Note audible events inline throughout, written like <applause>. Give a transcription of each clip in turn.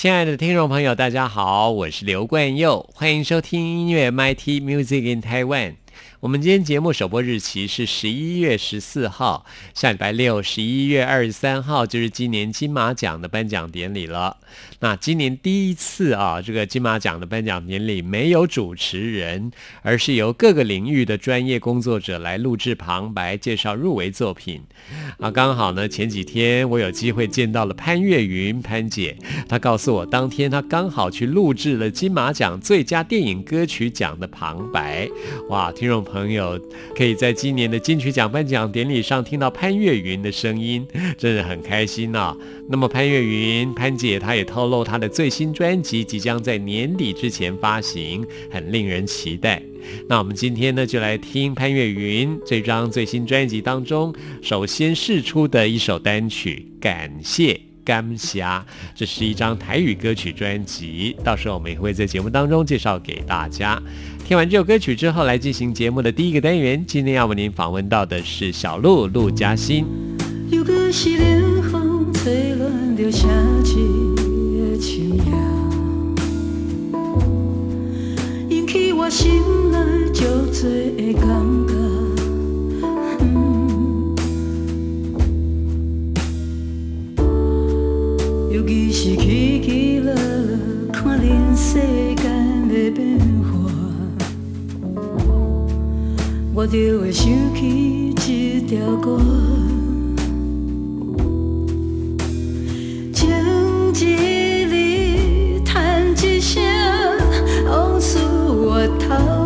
亲爱的听众朋友，大家好，我是刘冠佑，欢迎收听音乐 MIT Music in Taiwan。我们今天节目首播日期是十一月十四号，下礼拜六十一月二十三号就是今年金马奖的颁奖典礼了。那今年第一次啊，这个金马奖的颁奖典礼没有主持人，而是由各个领域的专业工作者来录制旁白，介绍入围作品。啊，刚好呢，前几天我有机会见到了潘越云潘姐，她告诉我，当天她刚好去录制了金马奖最佳电影歌曲奖的旁白。哇，听众。朋友可以在今年的金曲奖颁奖典礼上听到潘越云的声音，真的很开心呐。那么潘越云潘姐她也透露他的最新专辑即将在年底之前发行，很令人期待。那我们今天呢就来听潘越云这张最新专辑当中首先试出的一首单曲《感谢甘霞》，这是一张台语歌曲专辑，到时候我们也会在节目当中介绍给大家。听完这首歌曲之后，来进行节目的第一个单元。今天要为您访问到的是小鹿陆嘉欣。又搁心内石做的感觉，尤其是起起落落看人世间的变化，我就会想起这条歌，想起。头。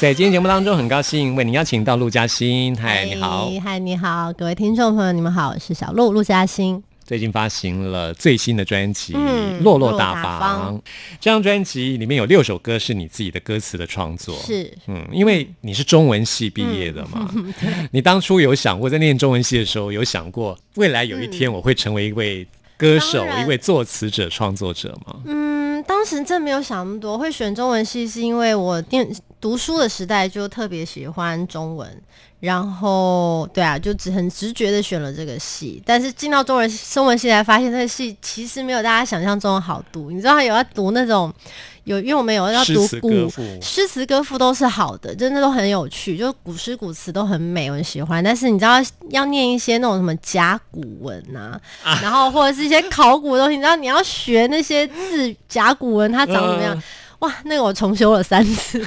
在今天节目当中，很高兴为您邀请到陆嘉欣。嗨，你好。嗨，你好，各位听众朋友，你们好，我是小鹿陆嘉欣。最近发行了最新的专辑《嗯落落大方方》，这张专辑里面有六首歌是你自己的歌词的创作。是嗯，因为你是中文系毕业的嘛，<laughs> 你当初有想过在念中文系的时候，有想过未来有一天我会成为一位歌手、一位作词者、创作者吗？嗯，当时真没有想那么多，会选中文系是因为我电读书的时代就特别喜欢中文，然后对啊，就只很直觉的选了这个系。但是进到中文中文系才发现，这个系其实没有大家想象中的好读。你知道有要读那种有，因为我们有要读古诗词歌赋都是好的，真的都很有趣，就古诗古词都很美，我很喜欢。但是你知道要念一些那种什么甲骨文呐、然后或者是一些考古的东西，你知道你要学那些字甲骨文它长怎么样？嗯哇，那个我重修了三次。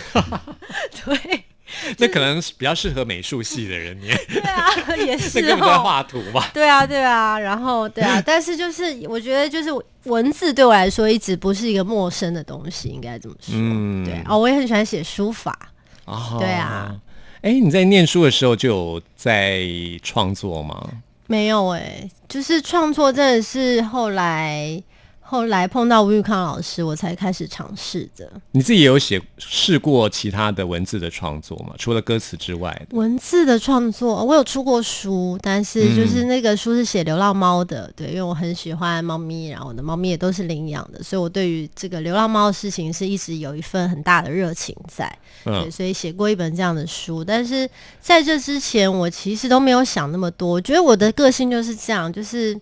<laughs> 对 <laughs> 这可能是比较适合美术系的人念，对啊，也 <laughs> 那是根本在哦。画图嘛。对啊，对啊，然后对啊，<laughs> 但是就是我觉得就是文字对我来说一直不是一个陌生的东西，应该这么说。嗯对哦，我也很喜欢写书法。哦对啊。哎，你在念书的时候就有在创作吗？没有哎、就是创作真的是后来后来碰到吴玉康老师，我才开始尝试的。你自己也有写试过其他的文字的创作吗？除了歌词之外？文字的创作，我有出过书，但是就是那个书是写流浪猫的，对，因为我很喜欢猫咪，然后我的猫咪也都是领养的，所以我对于这个流浪猫的事情是一直有一份很大的热情在，对，嗯，所以写过一本这样的书。但是在这之前，我其实都没有想那么多，我觉得我的个性就是这样，就是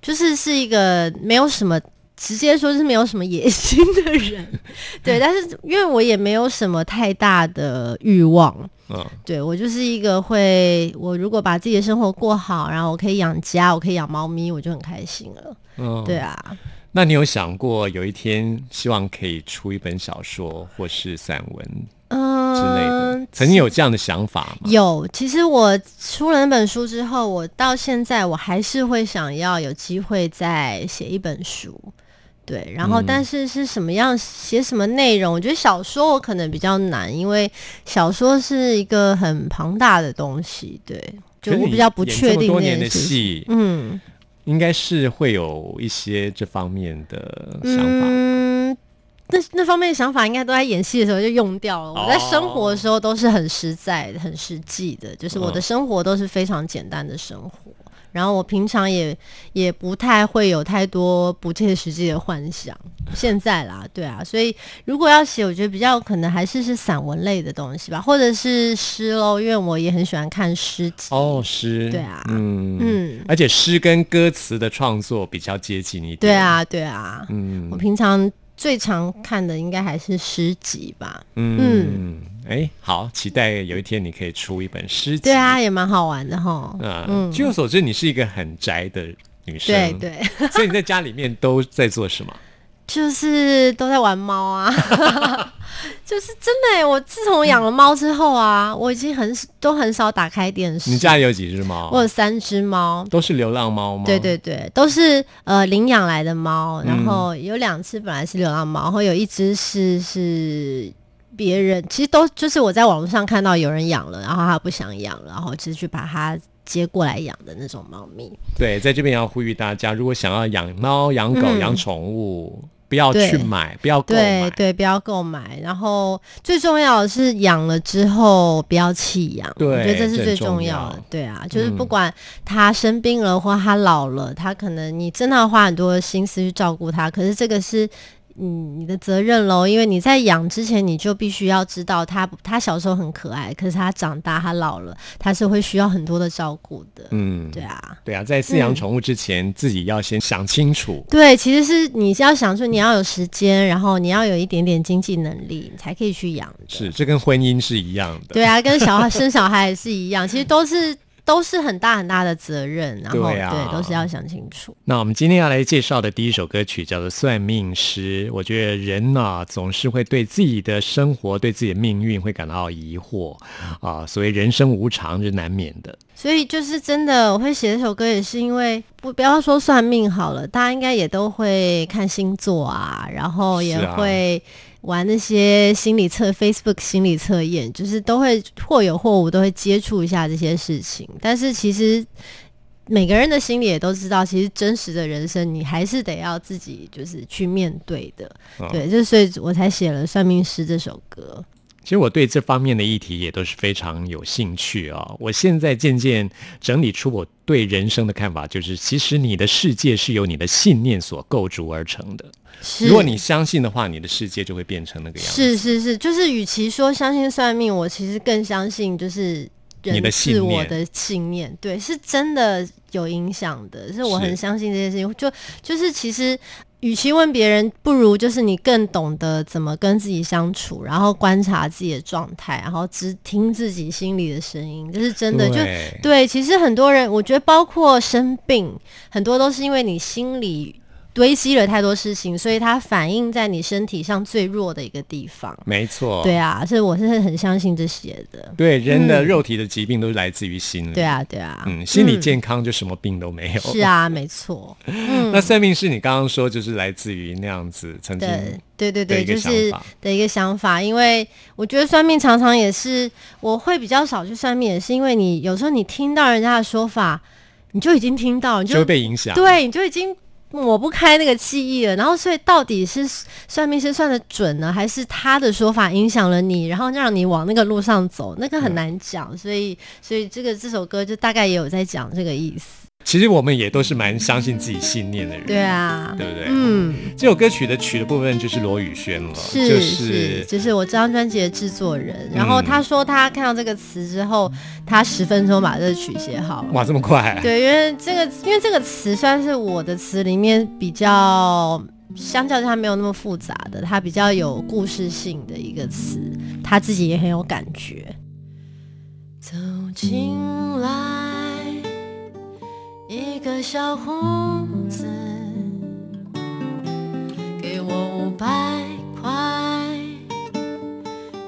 就是是一个没有什么。直接说是没有什么野心的人，<laughs> 对，但是因为我也没有什么太大的欲望，嗯，对我就是一个会，我如果把自己的生活过好，然后我可以养家，我可以养猫咪，我就很开心了。嗯。对啊，那你有想过有一天希望可以出一本小说或是散文？嗯之类的？曾经有这样的想法吗？有，其实我出了那本书之后，我到现在我还是会想要有机会再写一本书。对，然后嗯但是是什么样写什么内容？我觉得小说我可能比较难，因为小说是一个很庞大的东西。对，就我比较不确定多年的。戏，嗯，应该是会有一些这方面的想法。嗯，那那方面的想法应该都在演戏的时候就用掉了。我在生活的时候都是很实在的、很实际的，就是我的嗯生活都是非常简单的生活。然后我平常也也不太会有太多不切实际的幻想。现在啦，<laughs> 对啊，所以如果要写，我觉得比较可能还是是散文类的东西吧，或者是诗喽，因为我也很喜欢看诗集。哦，诗，对啊嗯嗯，而且诗跟歌词的创作比较接近一点。对，啊，对啊，嗯我平常最常看的应该还是诗集吧。嗯，哎、好，期待有一天你可以出一本诗集。对啊，，也蛮好玩的哈。啊、嗯据我所知，你是一个很宅的女生，对，对，所以你在家里面都在做什么？<laughs> 就是都在玩猫啊，<laughs> <laughs> 就是真的耶。我自从养了猫之后啊，我已经很都很少打开电视。你家里有几只猫？我有三只猫，都是流浪猫吗？对对对，都是呃领养来的猫，嗯然后有两只本来是流浪猫，然后有一只是是别人，其实都就是我在网络上看到有人养了，然后他不想养，然后就是去把它接过来养的那种猫咪。对，在这边要呼吁大家，如果想要养猫、养狗、嗯养宠物，不要去买，不要购买。对对，不要购买。然后最重要的是养了之后不要弃养，我觉得这是最重重要要的。对啊，就是嗯不管它生病了或它老了，它可能你真的要花很多心思去照顾它，可是这个是。嗯，你的责任喽，因为你在养之前，你就必须要知道它，它小时候很可爱，可是它长大，它老了，它是会需要很多的照顾的。嗯，对啊，对啊，在饲养宠物之前，自己要先想清楚。对，其实是你是要想说你要有时间，然后你要有一点点经济能力，你才可以去养。是，这跟婚姻是一样的。对啊，跟小孩生小孩也是一样，其实都是都是很大很大的责任，然后对啊都是要想清楚。那我们今天要来介绍的第一首歌曲叫做《算命师》。我觉得人啊、总是会对自己的生活、对自己的命运会感到疑惑啊、所谓人生无常是难免的。所以就是真的，我会写这首歌也是因为不不要说算命好了，大家应该也都会看星座啊，然后也会、玩那些心理测 Facebook 心理测验，就是都会或有或无都会接触一下这些事情。但是其实每个人的心里也都知道，其实真实的人生你还是得要自己就是去面对的。哦对，就所以我才写了《算命师》这首歌。其实我对这方面的议题也都是非常有兴趣啊、我现在渐渐整理出我对人生的看法，就是其实你的世界是由你的信念所构筑而成的。如果你相信的话，你的世界就会变成那个样子。是是是，就是与其说相信算命，我其实更相信就是人你的信自我的信念，对，是真的有影响的，是我很相信这件事情。就就是其实。与其问别人，不如就是你更懂得怎么跟自己相处，然后观察自己的状态，然后只听自己心里的声音，这是真的。就对对，其实很多人，我觉得包括生病，很多都是因为你心里堆积了太多事情，所以它反映在你身体上最弱的一个地方。没错。对啊，所以我是很相信这些的。对人的嗯肉体的疾病都是来自于心理。对，啊，对啊，嗯，心理健康就什么病都没有。是。啊，<laughs> 没错。那算命是，你刚刚说就是来自于那样子曾经对对对就是的一个想法，因为我觉得算命常常也是我会比较少去算命，也是因为你有时候你听到人家的说法，你就已经听到，你就会被影响。对，你就已经抹不开那个记忆了。然后，所以到底是算命师算的准呢，还是他的说法影响了你，然后让你往那个路上走？那个很难讲。所以，所以这个这首歌就大概也有在讲这个意思。其实我们也都是蛮相信自己信念的人。对啊，对不对嗯，这首歌曲的曲的部分就是罗宇轩了，是就是就是我这张专辑的制作人。然后嗯他说他看到这个词之后，他十分钟把这个曲写好了。哇这么快。对，因为这个因为这个词算是我的词里面比较，相较之下没有那么复杂的，它比较有故事性的一个词，他自己也很有感觉。走进来，一个小胡子，给我五百块，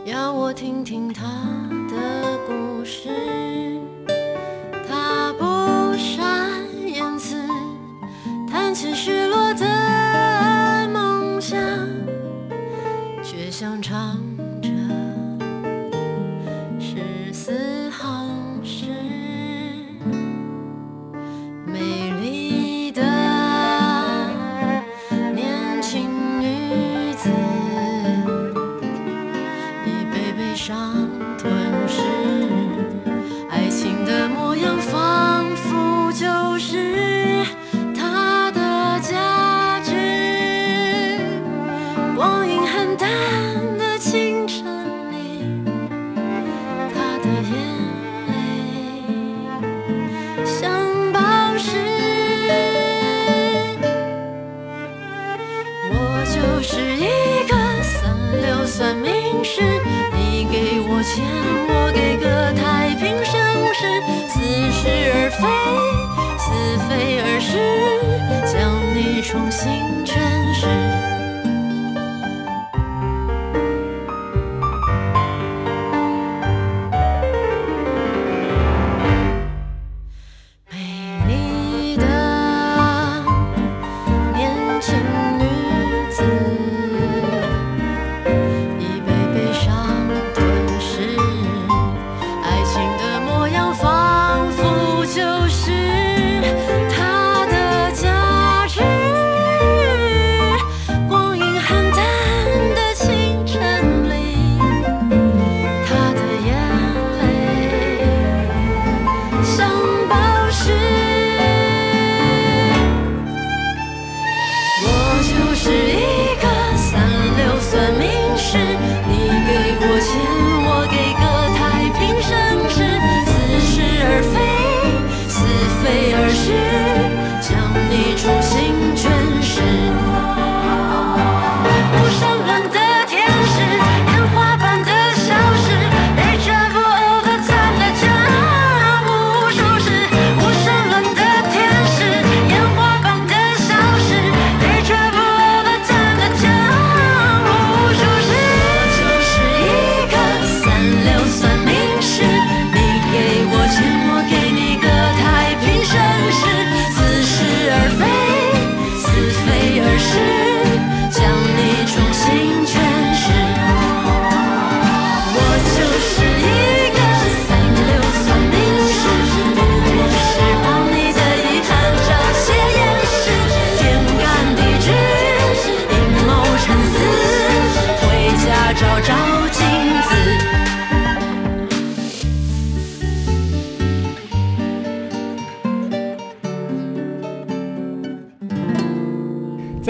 要我听听他的故事。他不善言辞，谈起事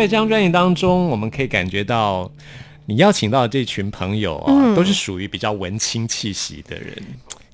在这张专辑当中，我们可以感觉到你邀请到的这群朋友啊，嗯都是属于比较文青气息的人，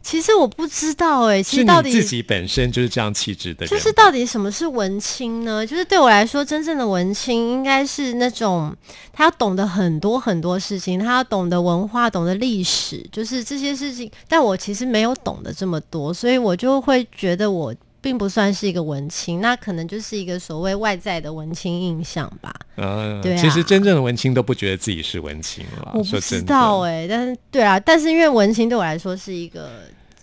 其实我不知道哎、其是实到底你自己本身就是这样气质的人，就是到底什么是文青呢？就是对我来说，真正的文青应该是那种他要懂得很多很多事情，他要懂得文化，懂得历史，就是这些事情。但我其实没有懂得这么多，所以我就会觉得我并不算是一个文青，那可能就是一个所谓外在的文青印象吧。嗯，对啊其实真正的文青都不觉得自己是文青了。我不知道哎、但是对啊，但是因为文青对我来说是一个。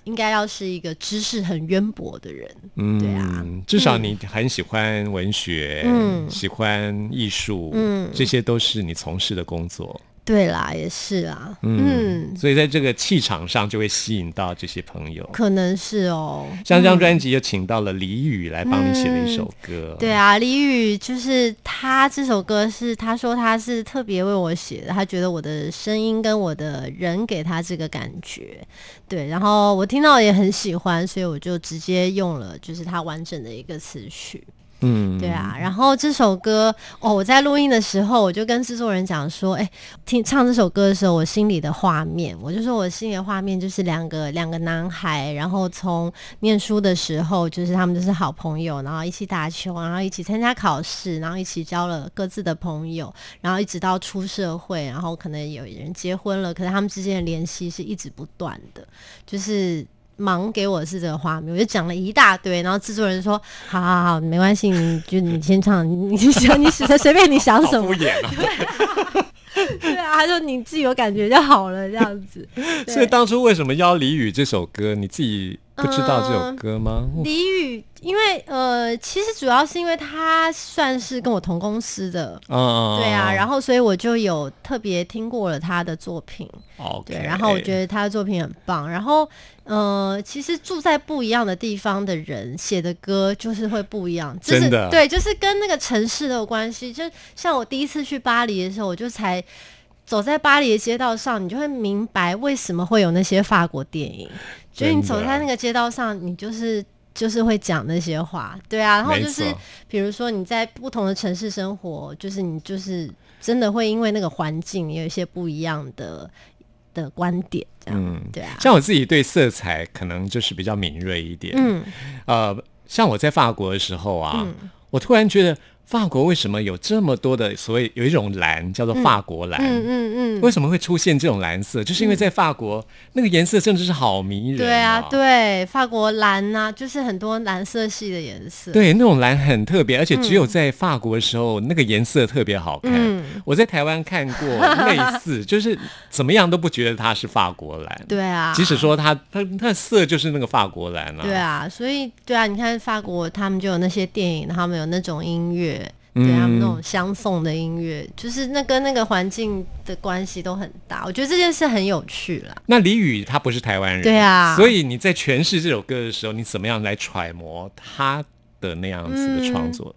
应该要是一个知识很渊博的人，嗯，对啊至少你很喜欢文学，嗯喜欢艺术，嗯这些都是你从事的工作，对啦，也是啦，嗯，嗯，所以在这个气场上就会吸引到这些朋友。可能是哦。像这张专辑又请到了李宇来帮你写了一首歌，对啊，李宇就是他这首歌是他说他是特别为我写的，他觉得我的声音跟我的人给他这个感觉，对，然后我听到也很喜欢，所以我就直接用了就是他完整的一个词曲。嗯，对啊，然后这首歌哦，我在录音的时候，我就跟制作人讲说，哎，听唱这首歌的时候，我心里的画面，我就说我心里的画面就是两个两个男孩，然后从念书的时候，就是他们就是好朋友，然后一起打球，然后一起参加考试，然后一起交了各自的朋友，然后一直到出社会，然后可能有人结婚了，可是他们之间的联系是一直不断的，就是。忙给我是这个画面，我就讲了一大堆，然后制作人说：“好好好，没关系，你就你先唱，你你想你随随便你想什么。敷，衍啊！<laughs> 对啊，他说你自己有感觉就好了，这样子。所以当初为什么邀李宇这首歌，你自己不知道这首歌吗？李宇，因为呃，其实主要是因为他算是跟我同公司的，嗯，对啊，然后后所以我就有特别听过了他的作品，OK，对，然后我觉得他的作品很棒，然后呃，其实住在不一样的地方的人写的歌就是会不一样，就是对，就是跟那个城市的有关系。就像我第一次去巴黎的时候，我就才走在巴黎的街道上，你就会明白为什么会有那些法国电影，就是你走在那个街道上，你就是。就是会讲那些话，对啊，然后就是比如说你在不同的城市生活，就是你就是真的会因为那个环境有一些不一样的的观点，这样，嗯对啊，像我自己对色彩可能就是比较敏锐一点，嗯。呃，像我在法国的时候啊，嗯。我突然觉得法国为什么有这么多的所谓有一种蓝叫做法国蓝？嗯嗯嗯，为什么会出现这种蓝色？就是因为在法国、那个颜色真的是好迷人、对啊，。对，法国蓝呐、就是很多蓝色系的颜色，，对，那种蓝很特别，而且只有在法国的时候，那个颜色特别好看。嗯我在台湾看过类似，<laughs> 就是怎么样都不觉得它是法国蓝。对啊，即使说它它它的色就是那个法国蓝啊。对啊，所以对啊，你看法国他们就有那些电影，他们有那种音乐。嗯对他们那种相送的音乐，就是那跟那个环境的关系都很大。我觉得这件事很有趣啦。那李宇他不是台湾人，对啊所以你在诠释这首歌的时候，你怎么样来揣摩他的那样子的创作？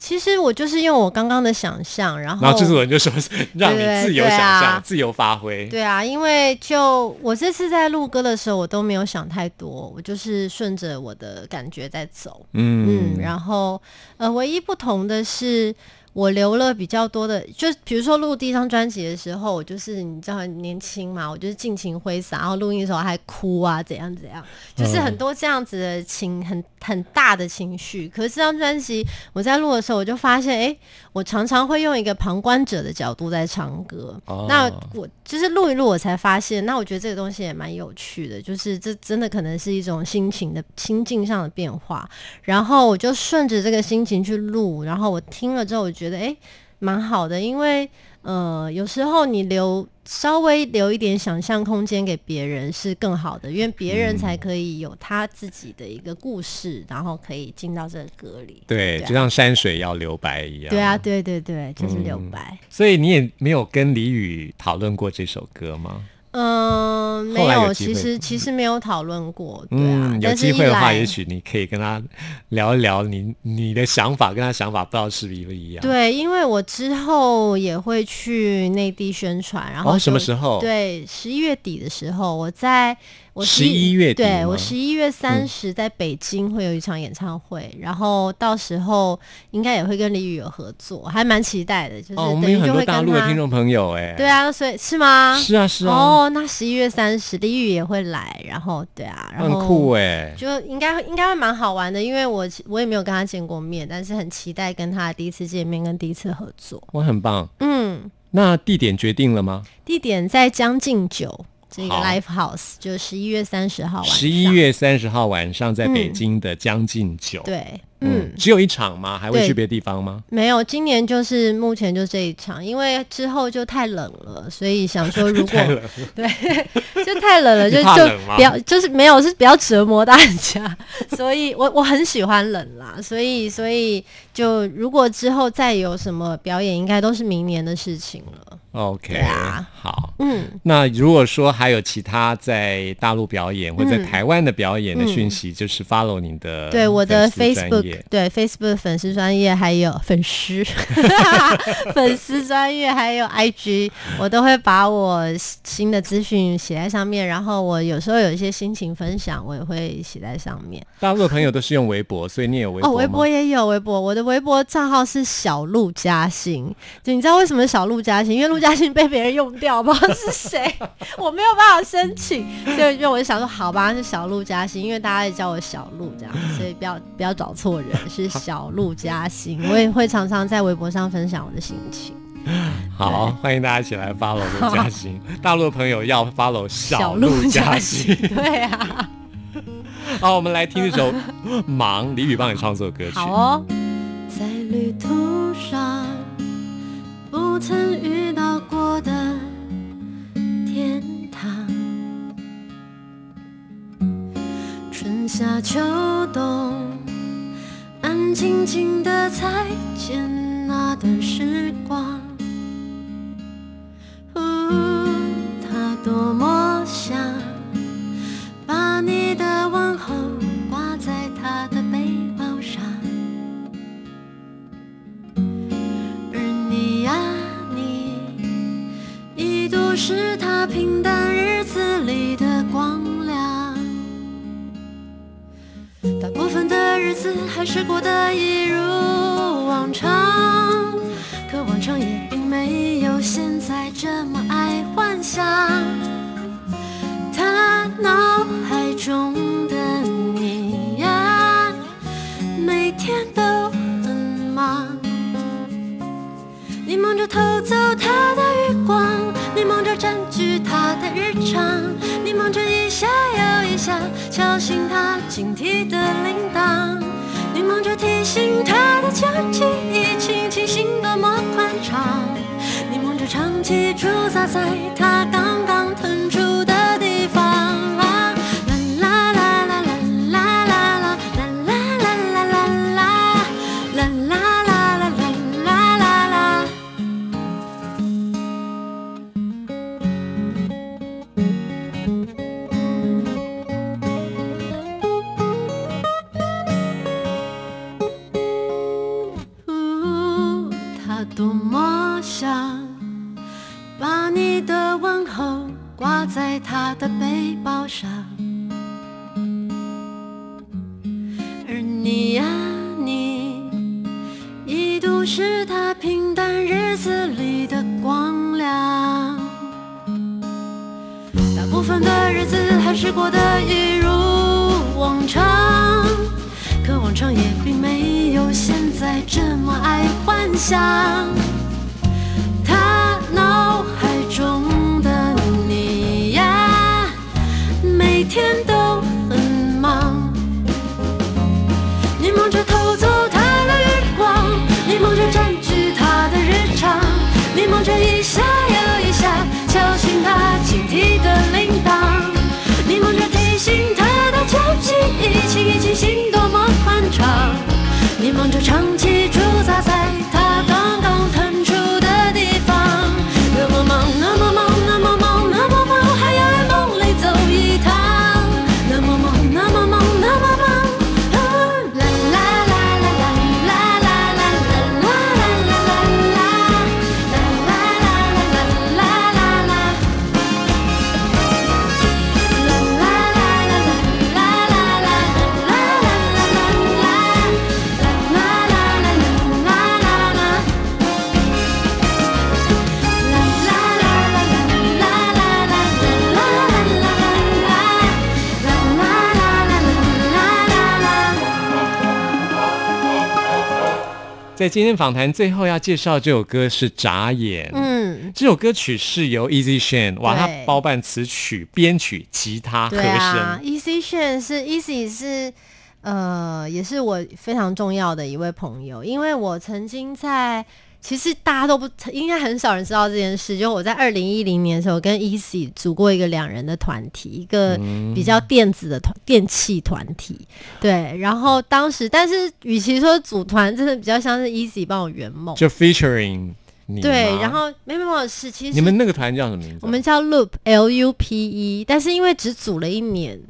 其实我就是用我刚刚的想象，然后然后制作人就说让你自由对想象、啊自由发挥。对啊，因为就我这次在录歌的时候，我都没有想太多，我就是顺着我的感觉在走。嗯嗯，然后呃，唯一不同的是，我留了比较多的，就比如说录第一张专辑的时候，我就是你知道很年轻嘛，我就是尽情挥洒，然后录音的时候还哭啊，怎样怎样，就是很多这样子的情，很很大的情绪。可是这张专辑我在录的时候，我就发现，哎，我常常会用一个旁观者的角度在唱歌。哦那我就是录一录，我才发现，那我觉得这个东西也蛮有趣的，就是这真的可能是一种心情的心境上的变化。然后我就顺着这个心情去录，然后我听了之后，我觉得诶蛮好的，因为呃有时候你留稍微留一点想象空间给别人是更好的，因为别人才可以有他自己的一个故事，然后可以进到这个歌里。对，就像山水要留白一样。对啊，。对对对，就是留白。所以你也没有跟李宇讨论过这首歌吗？嗯，没有，有其实其实没有讨论过，对啊，嗯，有机会的话，也许你可以跟他聊一聊你你的想法，跟他想法不知道是不是一样。对，因为我之后也会去内地宣传，然后哦什么时候对，十一月底的时候，我在我十一月底对我十一月三十在北京会有一场演唱会，然后到时候应该也会跟李宇有合作，还蛮期待的。就是哦，我等们有很多于就会大陆的听众朋友哎，对啊，所以是吗？是啊是啊，哦，那十一月三十，李宇也会来，然后对啊，然很酷哎，就应该应该会蛮好玩的，因为我我也没有跟他见过面，但是很期待跟他第一次见面跟第一次合作。我很棒。嗯，那地点决定了吗？地点在将进酒这个 Live House，就十一月三十号晚上。十一月三十号晚上在北嗯京的将进酒。，对，嗯嗯，，只有一场吗？还会去别的地方吗？没有，今年就是目前就这一场，因为之后就太冷了，所以想说如果 <laughs> <laughs> 对，就太冷了，就就怕冷吗不要，就是没有是不要折磨大家，<laughs> 所以我我很喜欢冷啦，所以所以就如果之后再有什么表演，应该都是明年的事情了。OK，、啊好。嗯，那如果说还有其他在大陆表演或者在嗯台湾的表演的讯息，就是 follow 你的对我的 Facebook 对 Facebook 粉丝专业还有粉丝 <laughs> 粉丝专业还有 IG，我都会把我新的资讯写在上面，然后我有时候有一些心情分享，我也会写在上面。大陆的朋友都是用微博，所以你也有微博哦，微博也有微博，我的微博账号是小鹿嘉欣。就你知道为什么小鹿嘉欣？因为陆嘉欣被别人用掉，不知道 <laughs> 是谁，我没有办法申请，所以就我就想说，好吧，是小鹿嘉欣，因为大家也叫我小鹿这样，所以不要不要找错人，是小鹿嘉欣。<laughs> 我也会常常在微博上分享我的心情。好，欢迎大家一起来 follow 陆嘉欣。大陆的朋友要 follow 小鹿陆嘉欣欣。，对啊，<laughs> 好，我们来听一首《忙》，李宇帮你创作歌曲。好哦。在旅途上不曾遇到过的天堂，春夏秋冬，安静静的再见那段时光。在今天访谈最后要介绍这首歌是《眨眼》。嗯，这首歌曲是由 Easy Shan 哇，他包办词曲、编曲、吉他、和对啊声。，Easy 炫是 Easy 是呃，也是我非常重要的一位朋友，因为我曾经在。其实大家都不应该很少人知道这件事，就我在二零一零年的时候跟 Easy 组过一个两人的团体，一个比较电子的团电器团体，对。然后当时，但是与其说组团，真的比较像是 Easy 帮我圆梦，就 featuring 你对。然后没有没有是其实你们那个团叫什么名字？我们叫 Loop L U P E，但是因为只组了一年，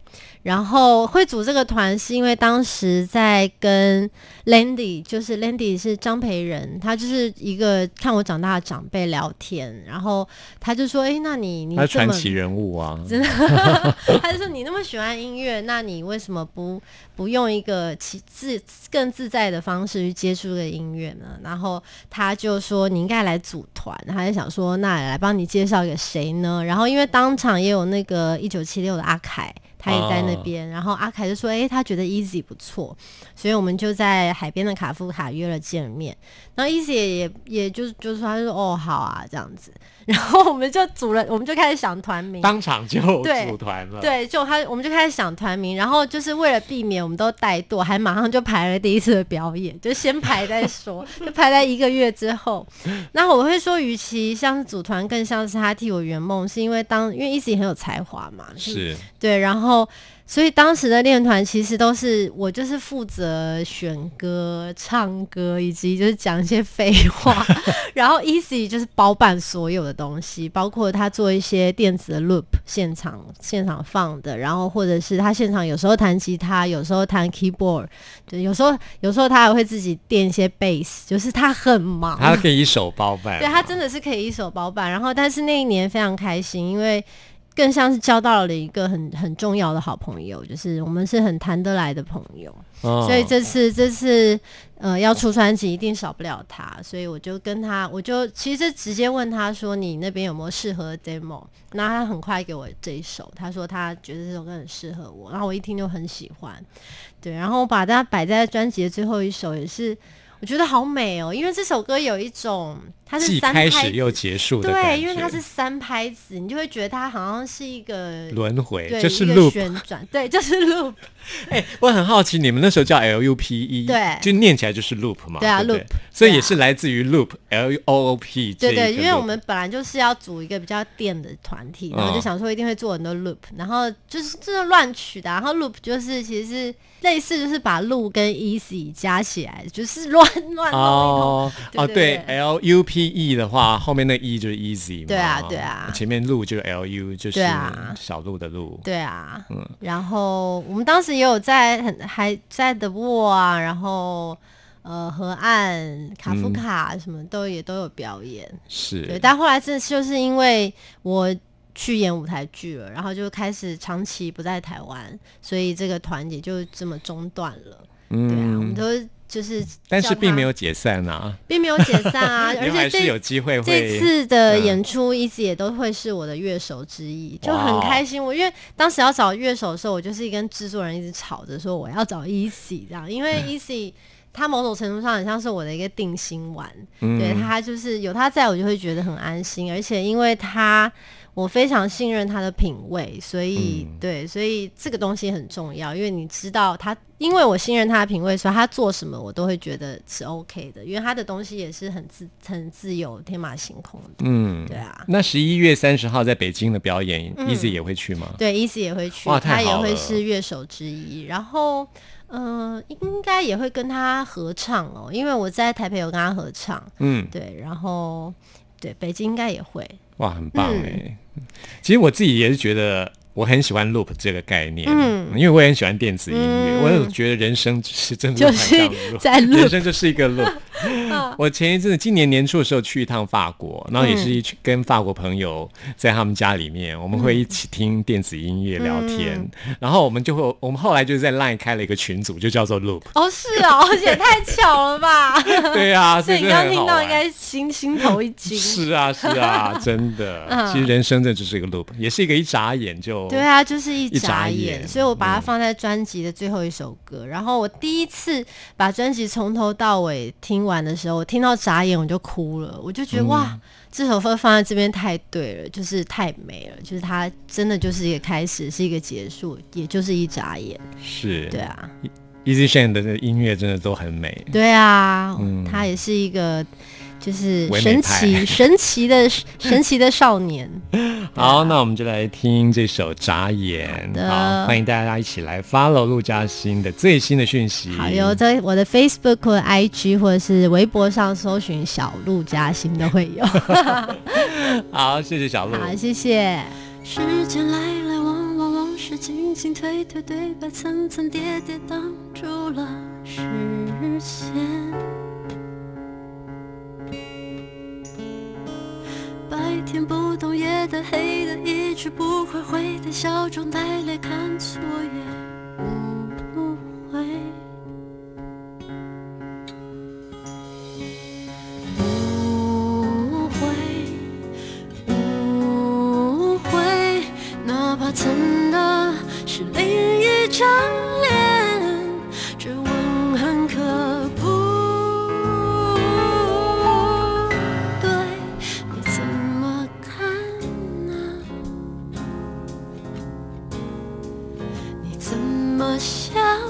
然后会组这个团是因为当时在跟 Landy，就是 Landy 是张培仁，他就是一个看我长大的长辈聊天，然后他就说：“哎、那你你他这么传奇人物啊，真的，<laughs> 他就说你那么喜欢音乐，那你为什么不不用一个其自更自在的方式去接触这个音乐呢？然后他就说你应该来组团，他就想说那来帮你介绍给谁呢？然后因为当场也有那个一九七六的阿凯。他也在那边，然后阿凯就说：“诶，他觉得 Easy 不错，所以我们就在海边的卡夫卡约了见面。然后 Easy 也也也就就说，他就说哦好啊这样子，然后我们就组了，我们就开始想团名，当场就对组团了。，对，就他，我们就开始想团名，然后就是为了避免我们都怠惰，还马上就排了第一次的表演，就先排再说，就排在一个月之后。那我会说，与其像是组团，更像是他替我圆梦，是因为当因为 Easy 很有才华嘛，是对，然后所以当时的练团其实都是我就是负责选歌、唱歌，以及就是讲一些废话，<laughs> 然后 Easy 就是包办所有的东西，包括他做一些电子的 loop 现场现场放的，然后或者是他现场有时候弹吉他，有时候弹 keyboard，就有时候有时候他还会自己垫一些 bass，就是他很忙，他可以一手包办。对他真的是可以一手包办，然后但是那一年非常开心，因为更像是交到了一个很很重要的好朋友，就是我们是很谈得来的朋友，哦。所以这次这次呃要出专辑一定少不了他，所以我就跟他，我就其实直接问他说你那边有没有适合的 demo，那他很快给我这一首，他说他觉得这首歌很适合我，然后我一听就很喜欢，对，然后我把它摆在专辑的最后一首也是。我觉得好美哦，因为这首歌有一种，它是既三拍子开始又结束的感对，觉。因为它是三拍子，你就会觉得它好像是一个轮回，对这是一个 loop。旋转，对，就是 loop，<laughs> 哎，我很好奇，你们那时候叫 L U P E，对。就念起来就是 loop 嘛，对啊不对？loop，所以也是来自于 loop L O O P 这对对，一个因为我们本来就是要组一个比较电的团体，然后就嗯想说一定会做很多 loop，然后就是真的乱取的啊、然后 loop 就是其实是类似就是把 loop 跟 easy 加起来，就是乱哦哦，对对对，L U P E 的话，后面那 E 就是 easy 嘛，对啊对啊。前面路就是 L U，就是小路的路，对啊，嗯。然后我们当时也有在很还在德沃啊，然后呃河岸、卡夫卡什么都也都有表演。对，是，但后来这就是因为我去演舞台剧了，然后就开始长期不在台湾，所以这个团也就这么中断了。对啊，我们嗯，都就是，但是并没有，解散啊，并没有解散啊，<laughs> 而且还是有机会这次的嗯演出一直也都会是我的乐手之一，就很开心。我因为当时要找乐手的时候，我就是跟制作人一直吵着说我要找 Easy 这样，因为 Easy 他某种程度上很像是我的一个定心丸，嗯对他就是有他在我就会觉得很安心，而且因为他。我非常信任他的品味，所以、嗯对，所以这个东西很重要，因为你知道他，因为我信任他的品味，所以他做什么我都会觉得是 OK 的，因为他的东西也是很自很自由、天马行空的。嗯对啊，那十一月三十号在北京的表演嗯，Easy 也会去吗？对，Easy 也会去他也会是乐手之一。然后，嗯、应该也会跟他合唱哦，因为我在台北有跟他合唱。嗯，对，然后对北京应该也会。哇，很棒嗯。哎！其实我自己也是觉得我很喜欢 loop 这个概念，嗯。因为我也很喜欢电子音乐，嗯。我有觉得人生是真的就是很像 loop 在 loop 人生就是一个 loop。<laughs> 我前一阵子今年年初的时候去一趟法国，然后也是一去跟法国朋友在他们家里面，我们会一起听电子音乐聊天，然后我们就会，我们后来就是在 LINE 开了一个群组，就叫做 Loop。哦，是哦，也太巧了吧！<laughs> 对啊，所以所以你真的很好玩刚听到应该心心头一 <laughs> 惊。是啊是啊，真的，嗯其实人生这只是一个 loop，也是一个一眨眼就对啊，就是一一眨眨眼眼，所以我把它放在专辑的最后一首歌。然后我第一次把专辑从头到尾听完的时候，我听到眨眼我就哭了，我就觉得、哇，这首歌放在这边太对了，就是太美了，就是它真的就是一个开始，是一个结束，也就是一眨眼。是对啊，Easy Shine 的音乐真的都很美。对啊，嗯它也是一个就是神奇神奇的 <laughs> 神奇的少年。<laughs> 好，那我们就来听这首《眨眼好》。欢迎大家一起来 follow 陆嘉欣的最新的讯息。好，有在我的 Facebook 或者 IG 或者是微博上搜寻小陆嘉欣都会有。<laughs> 好，谢谢小鹿。好，谢谢。时间来来往往，往事进进退退，对白层层叠叠，挡住了视线。白天不懂夜的黑的，一去不回回的笑中带泪，看错也无悔。无悔。误会，哪怕曾的是另一张脸，我想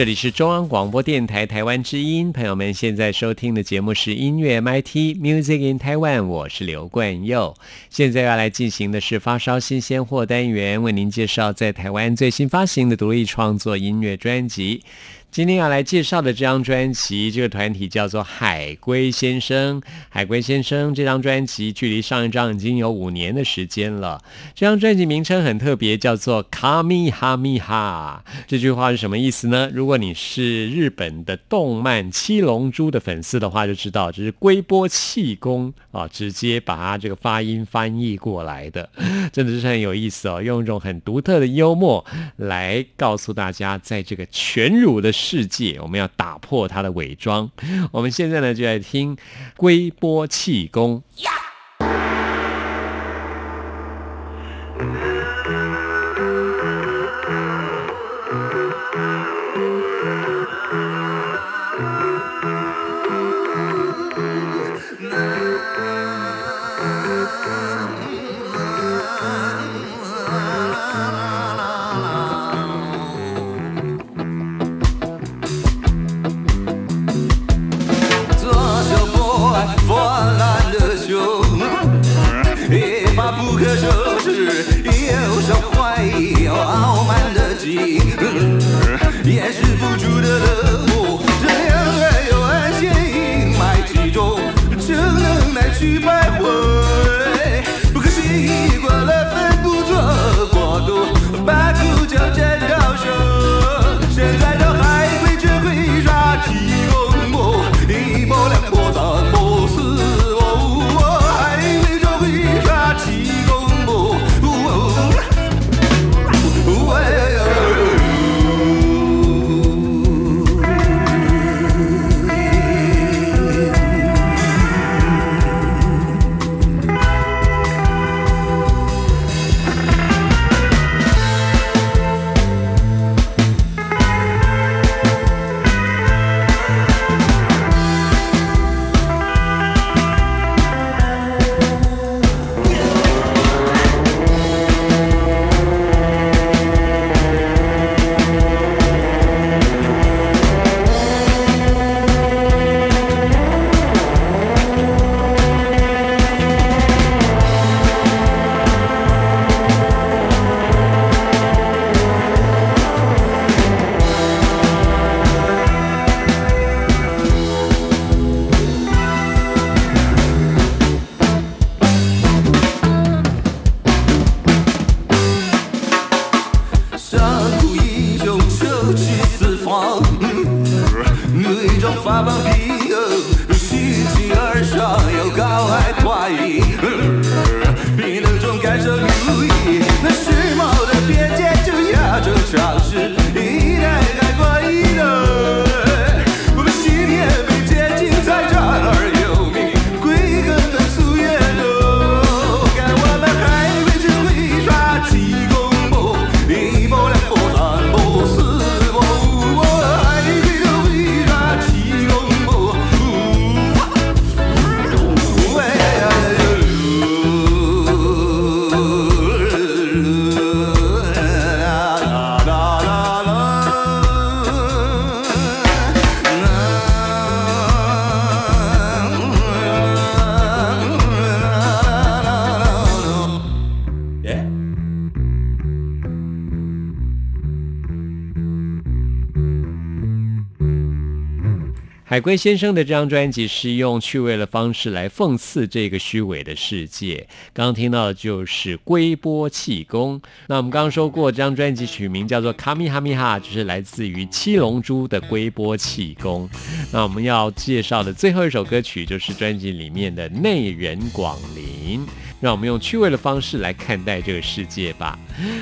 这里是中央广播电台台湾之音，朋友们现在收听的节目是音乐 MIT Music in Taiwan，我是刘冠佑。现在要来进行的是发烧新鲜货单元，为您介绍在台湾最新发行的独立创作音乐专辑。今天要来介绍的这张专辑，这个团体叫做海龟先生。海龟先生这张专辑距离上一张已经有五年的时间了。这张专辑名称很特别，叫做“卡米哈米哈”。这句话是什么意思呢？如果你是日本的动漫《七龙珠》的粉丝的话，就知道这是龟波气功啊，直接把它这个发音翻译过来的，真的是很有意思哦。用一种很独特的幽默来告诉大家，在这个全乳的。世界，我们要打破它的伪装。我们现在呢，就来听龟波气功。掩饰不住的冷漠。这样还有爱情阴霾之中，只能来去徘徊。不可惜惯了奋不作过度，把苦酒斟到手。海龟先生的这张专辑是用趣味的方式来讽刺这个虚伪的世界。刚刚听到的就是龟波气功。那我们刚刚说过，这张专辑取名叫做《卡米哈米哈》，就是来自于七龙珠的龟波气功。那我们要介绍的最后一首歌曲就是专辑里面的《内人广林》。让我们用趣味的方式来看待这个世界吧，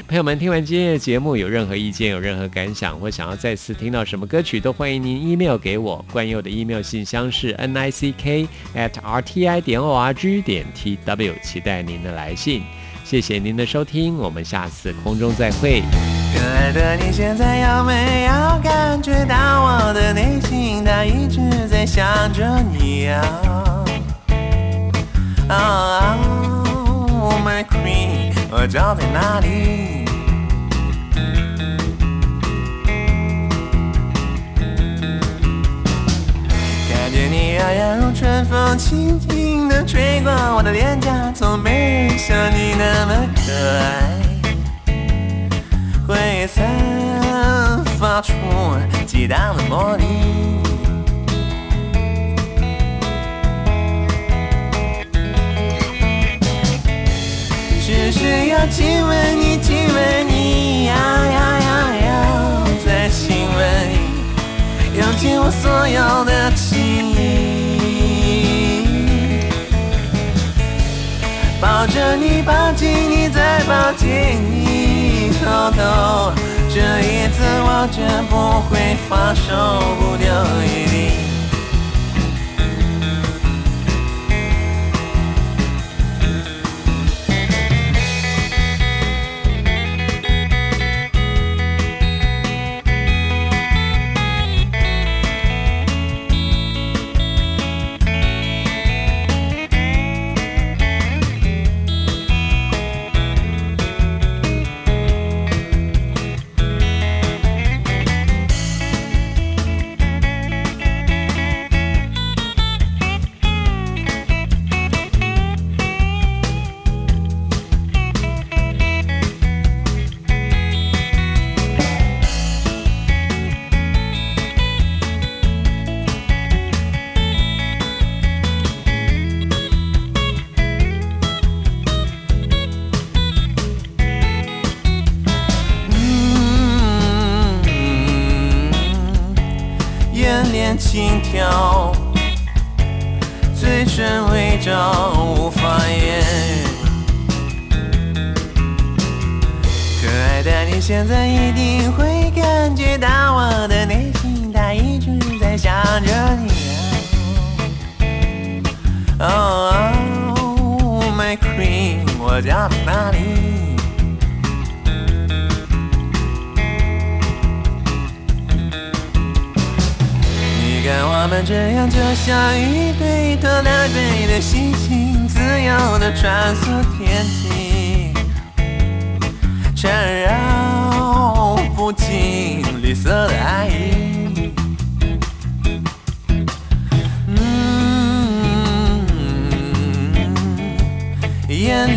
朋友们！听完今天的节目，有任何意见、有任何感想，或想要再次听到什么歌曲，都欢迎您 email 给我。关佑的 email 信箱是 n i c k at r t i 点 o r g 点 t w，期待您的来信。谢谢您的收听，我们下次空中再会。可爱的你，现在有没有感觉到我的内心？它一直在想着你啊。我脚在哪里？看见你呀呀，如春风轻轻地吹过我的脸颊，从没人像你那么可爱，会散发出激荡的魔力。只是要亲吻你，亲吻你，呀呀呀呀，再亲吻你，用尽我所有的情意，抱着你，抱紧你，再抱紧你，偷偷，这一次我绝不会放手，不留余地。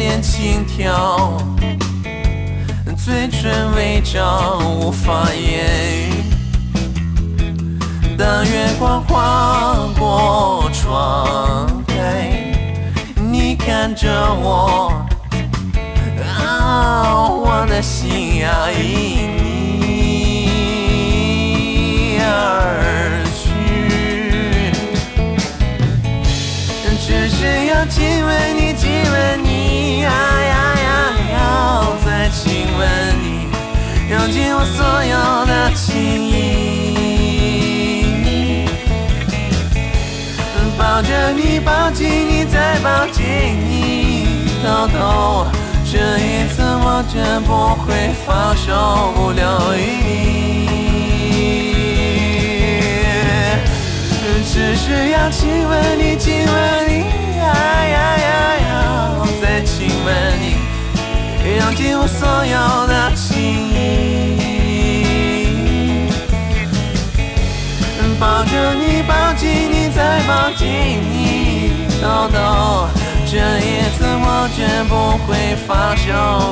嗯，眼帘轻挑，嘴唇微张，无法言语。当月光划过窗台，你看着我，啊，我的心呀因你而去。只是要亲吻你，亲吻你，呀呀呀，要再亲吻你，用尽我所有的情意。抱着你，抱紧你，再抱紧你，偷偷，这一次我绝不会放手，不留余地。只是要亲吻你，亲吻你，呀呀呀呀，再亲吻你，用尽我所有的情意。抱着你，抱紧你，再抱紧你，豆豆，这一次我绝不会放手，